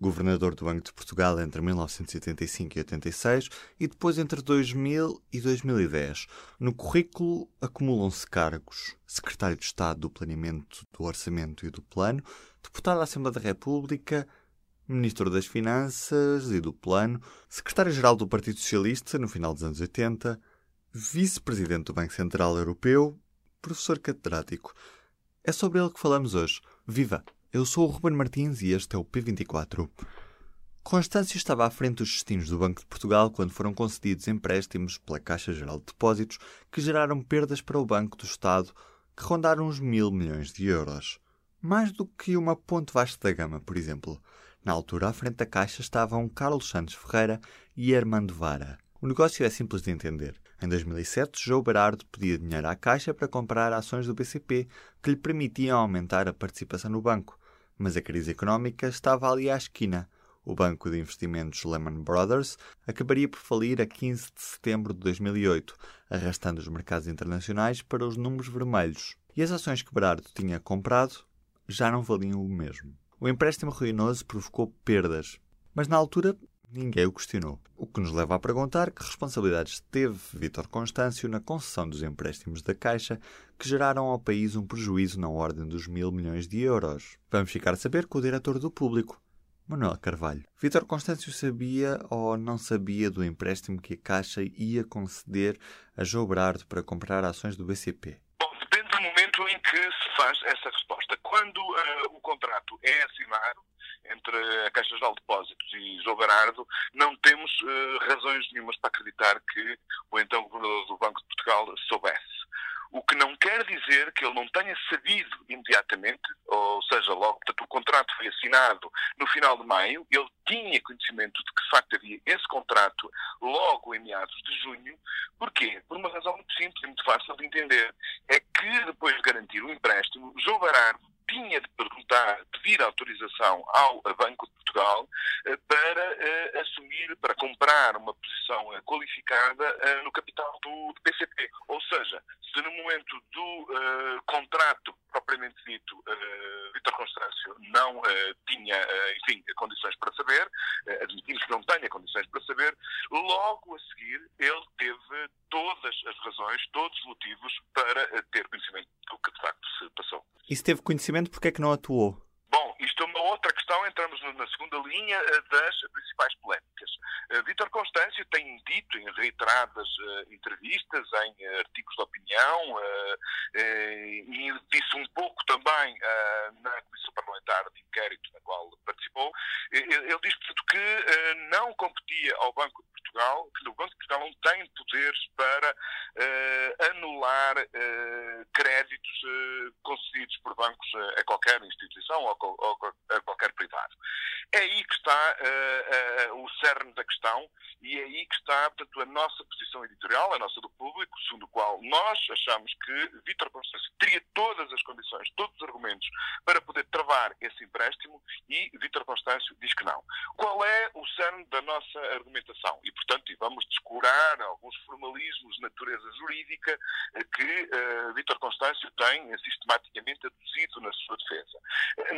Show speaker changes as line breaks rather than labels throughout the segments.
governador do Banco de Portugal entre 1985 e 86 e depois entre 2000 e 2010. No currículo acumulam-se cargos: secretário de Estado do Planeamento, do Orçamento e do Plano, deputado da Assembleia da República, Ministro das Finanças e do Plano, secretário-geral do Partido Socialista no final dos anos 80, vice-presidente do Banco Central Europeu, professor catedrático. É sobre ele que falamos hoje. Viva! Eu sou o Ruben Martins e este é o P24. Constâncio estava à frente dos destinos do Banco de Portugal quando foram concedidos empréstimos pela Caixa Geral de Depósitos que geraram perdas para o Banco do Estado que rondaram uns mil milhões de euros. Mais do que uma ponte vasta da gama, por exemplo. Na altura, à frente da Caixa estavam Carlos Santos Ferreira e Armando Vara. O negócio é simples de entender. Em 2007, João Berardo pedia dinheiro à Caixa para comprar ações do BCP que lhe permitiam aumentar a participação no banco. Mas a crise económica estava ali à esquina. O banco de investimentos Lehman Brothers acabaria por falir a 15 de setembro de 2008, arrastando os mercados internacionais para os números vermelhos. E as ações que Berardo tinha comprado já não valiam o mesmo. O empréstimo ruinoso provocou perdas, mas na altura ninguém o questionou. O que nos leva a perguntar que responsabilidades teve Vítor Constâncio na concessão dos empréstimos da Caixa que geraram ao país um prejuízo na ordem dos mil milhões de euros. Vamos ficar a saber com o diretor do público, Manuel Carvalho. Vítor Constâncio sabia ou não sabia do empréstimo que a Caixa ia conceder a João Berardo para comprar ações do BCP?
Bom, depende do momento em que se faz essa resposta. Quando uh, o contrato é assinado entre a Caixa Geral de Depósitos e João Berardo, não temos uh, razões nenhumas para acreditar que o então governador do Banco de Portugal soubesse. O que não quer dizer que ele não tenha sabido imediatamente, ou seja, logo, portanto, o contrato foi assinado no final de maio, ele tinha conhecimento de que, de facto, havia esse contrato logo em meados de junho. Porquê? Por uma razão muito simples e muito fácil de entender. É que, depois de garantir o empréstimo, João Barardo tinha de pedir autorização ao Banco de Portugal eh, para uh, assumir, para comprar uma posição uh, qualificada no capital do, PCP. Ou seja, se no momento do contrato propriamente dito, Vítor Constâncio não tinha, enfim, condições para saber, admitimos que não tenha condições para saber, logo a seguir ele teve todas as razões, todos os motivos para ter conhecimento do que de facto se passou.
E se teve conhecimento, porquê é que não atuou?
Uma outra questão, entramos na segunda linha eh, das principais polémicas. Eh, Vítor Constâncio tem dito em reiteradas uh, entrevistas, em artigos de opinião, e disse um pouco também na Comissão Parlamentar de Inquérito na qual participou, ele diz, que não competia ao Banco de Portugal, que o Banco de Portugal não tem poderes para anular créditos concedidos por bancos a qualquer instituição ou a qualquer privado. É aí que está uh, uh, o cerne da questão e é aí que portanto, a nossa posição editorial, a nossa do público, segundo o qual nós achamos que Vítor Constâncio teria todas as condições, todos os argumentos para poder travar esse empréstimo e Vítor Constâncio diz que não. Qual é o cerne da nossa argumentação? E, portanto, vamos descurar alguns formalismos de natureza jurídica eh, que uh, Vítor Constâncio tem sistematicamente aduzido na sua defesa.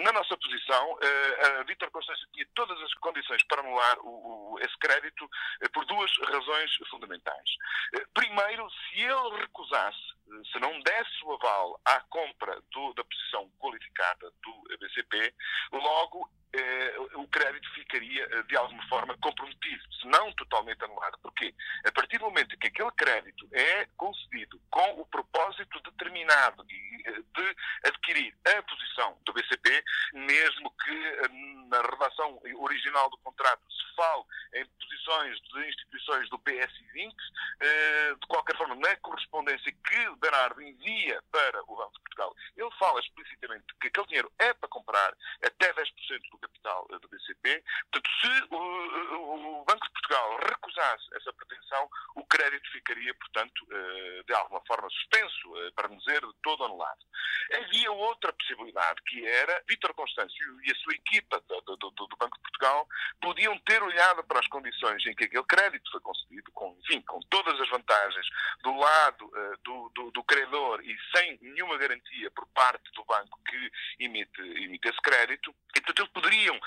Na nossa posição, uh, Vítor Constâncio tinha todas as condições para anular o, o, esse crédito por duas razões fundamentais. Eh, primeiro, se ele recusasse, eh, se não desse o aval à compra do, da posição qualificada do BCP, logo eh, o crédito ficaria de alguma forma comprometido, se não totalmente anulado. Porquê? A partir do momento que aquele crédito é concedido com o propósito determinado de, adquirir a posição do BCP, mesmo que na redação original do contrato se fala em posições de instituições do PS20, eh, de qualquer forma, na correspondência que Bernardo envia para o Banco de Portugal, ele fala explicitamente que aquele dinheiro é para comprar até 10% do BCP. Portanto, se o, Banco de Portugal recusasse essa pretensão, o crédito ficaria, portanto, de alguma forma suspenso, para não dizer todo anulado. Havia outra possibilidade, que era Vítor Constâncio e a sua equipa do, do, do, Banco de Portugal podiam ter olhado para as condições em que aquele crédito foi concedido, com, enfim, com todas as vantagens do lado uh, do, do, do, credor e sem nenhuma garantia por parte do banco que emite, emite esse crédito, e portanto eles poderiam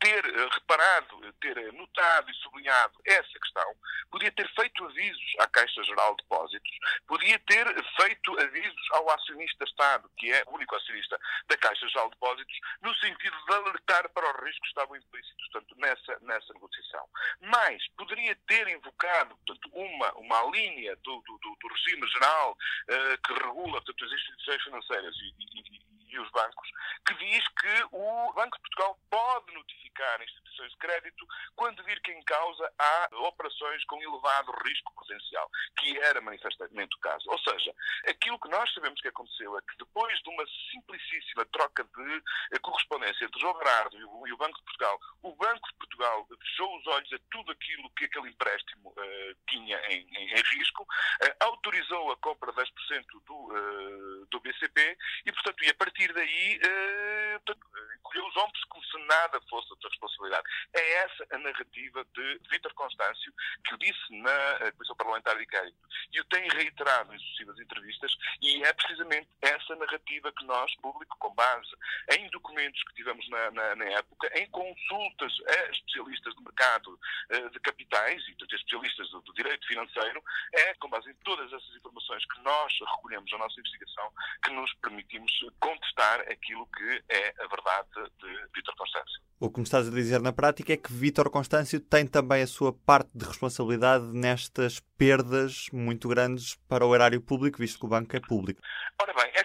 ter uh, reparado, ter notado e sublinhado essa questão, podia ter feito avisos à Caixa Geral de Depósitos, podia ter feito avisos ao acionista Estado, que é o único acionista da Caixa Geral de Depósitos, no sentido de alertar para os riscos que estavam implícitos portanto, nessa, nessa negociação. Mas poderia ter invocado portanto, uma, uma linha do, do, do regime geral uh, que regula portanto, as instituições financeiras e, e, e os bancos, que diz que o Banco de Portugal pode notificar instituições de crédito quando vir que em causa há operações com elevado risco potencial, que era manifestamente o caso. Ou seja, aquilo que nós sabemos que aconteceu é que depois de uma simplicíssima troca de eh, correspondência entre João Bernardo e o Banco de Portugal, o Banco de Portugal fechou os olhos a tudo aquilo que aquele empréstimo uh, tinha em, em, em risco, uh, autorizou a compra de 10% do, uh, do BCP e, portanto, e a partir daí, uh, encolheu os ombros como se nada fosse outra responsabilidade. É essa a narrativa de Vítor Constâncio, que o disse na Comissão Parlamentar de Inquérito e o tem reiterado em sucessivas entrevistas, e é precisamente essa narrativa que nós, público, com base em documentos que tivemos na, na, na época, em consultas a especialistas do mercado uh, de capitais e a especialistas do, do direito financeiro, é com base em todas essas informações que nós recolhemos na nossa investigação que nos permitimos contestar aquilo que é a verdade de Vítor Constâncio.
O que me estás a dizer na prática é que Vítor Constâncio tem também a sua parte de responsabilidade nestas perdas muito grandes para o erário público, visto que o banco é público.
Ora bem, a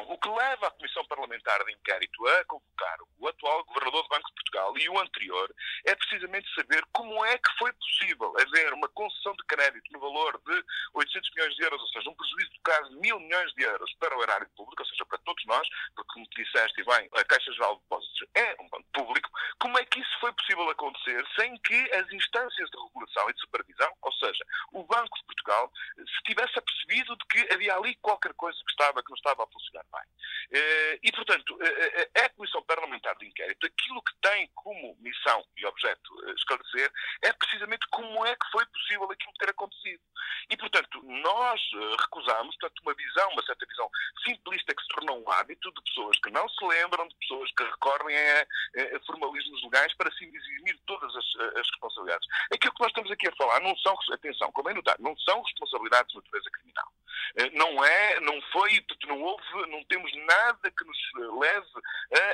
o que leva a Comissão Parlamentar de Inquérito a convocar o atual Governador do Banco de Portugal e o anterior, é precisamente saber como é que foi possível haver uma concessão de crédito no valor de 800 milhões de euros, ou seja, um prejuízo de quase mil milhões de euros para o erário público, ou seja, para todos nós, porque, como disseste bem, a Caixa Geral de Depósitos é um banco público, como é que isso foi possível acontecer sem que as instâncias de regulação e de supervisão, ou seja, o Banco de Portugal, se tivesse apercebido de que havia ali qualquer coisa que estava, que não estava a funcionar bem. Eh, e, portanto, eh, eh, a Comissão Parlamentar de Inquérito, aquilo que tem como missão e objeto esclarecer, é precisamente como é que foi possível aquilo ter acontecido. E, portanto, nós recusamos, portanto, uma visão, uma certa visão simplista que se tornou um hábito de pessoas que não se lembram, de pessoas que recorrem a, a formalismos legais para se eximir todas as, as, responsabilidades. Aquilo que nós estamos aqui a falar não são, atenção, como é notar, não são responsabilidades de natureza criminal. Eh, não é, não foi, não houve, não temos nada que nos leve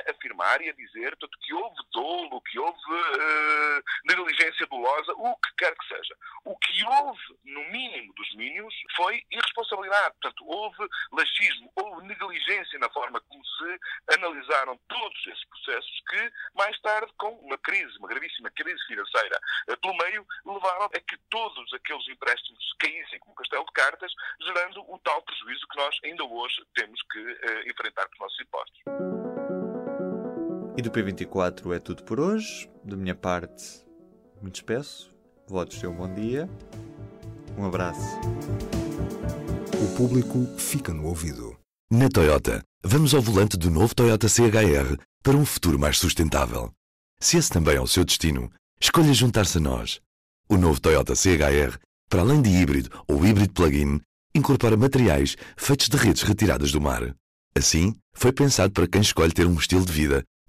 a afirmar e a dizer portanto, que houve dolo, que houve uh, negligência dolosa, o que quer que seja. O que houve, no mínimo dos mínimos, foi irresponsabilidade. Portanto, houve laxismo, houve negligência na forma como se analisaram todos esses processos que, mais tarde, com uma crise, uma gravíssima crise financeira uh, pelo meio, levaram a que todos aqueles empréstimos caíssem como castelo de cartas, gerando o tal prejuízo que nós ainda hoje temos que uh, enfrentar com os nossos impostos.
E do P24 é tudo por hoje. Da minha parte, me despeço. Votos seu um bom dia. Um abraço.
O público fica no ouvido. Na Toyota, vamos ao volante do novo Toyota CHR para um futuro mais sustentável. Se esse também é o seu destino, escolha juntar-se a nós. O novo Toyota CHR, para além de híbrido ou híbrido plug-in, incorpora materiais feitos de redes retiradas do mar. Assim, foi pensado para quem escolhe ter um estilo de vida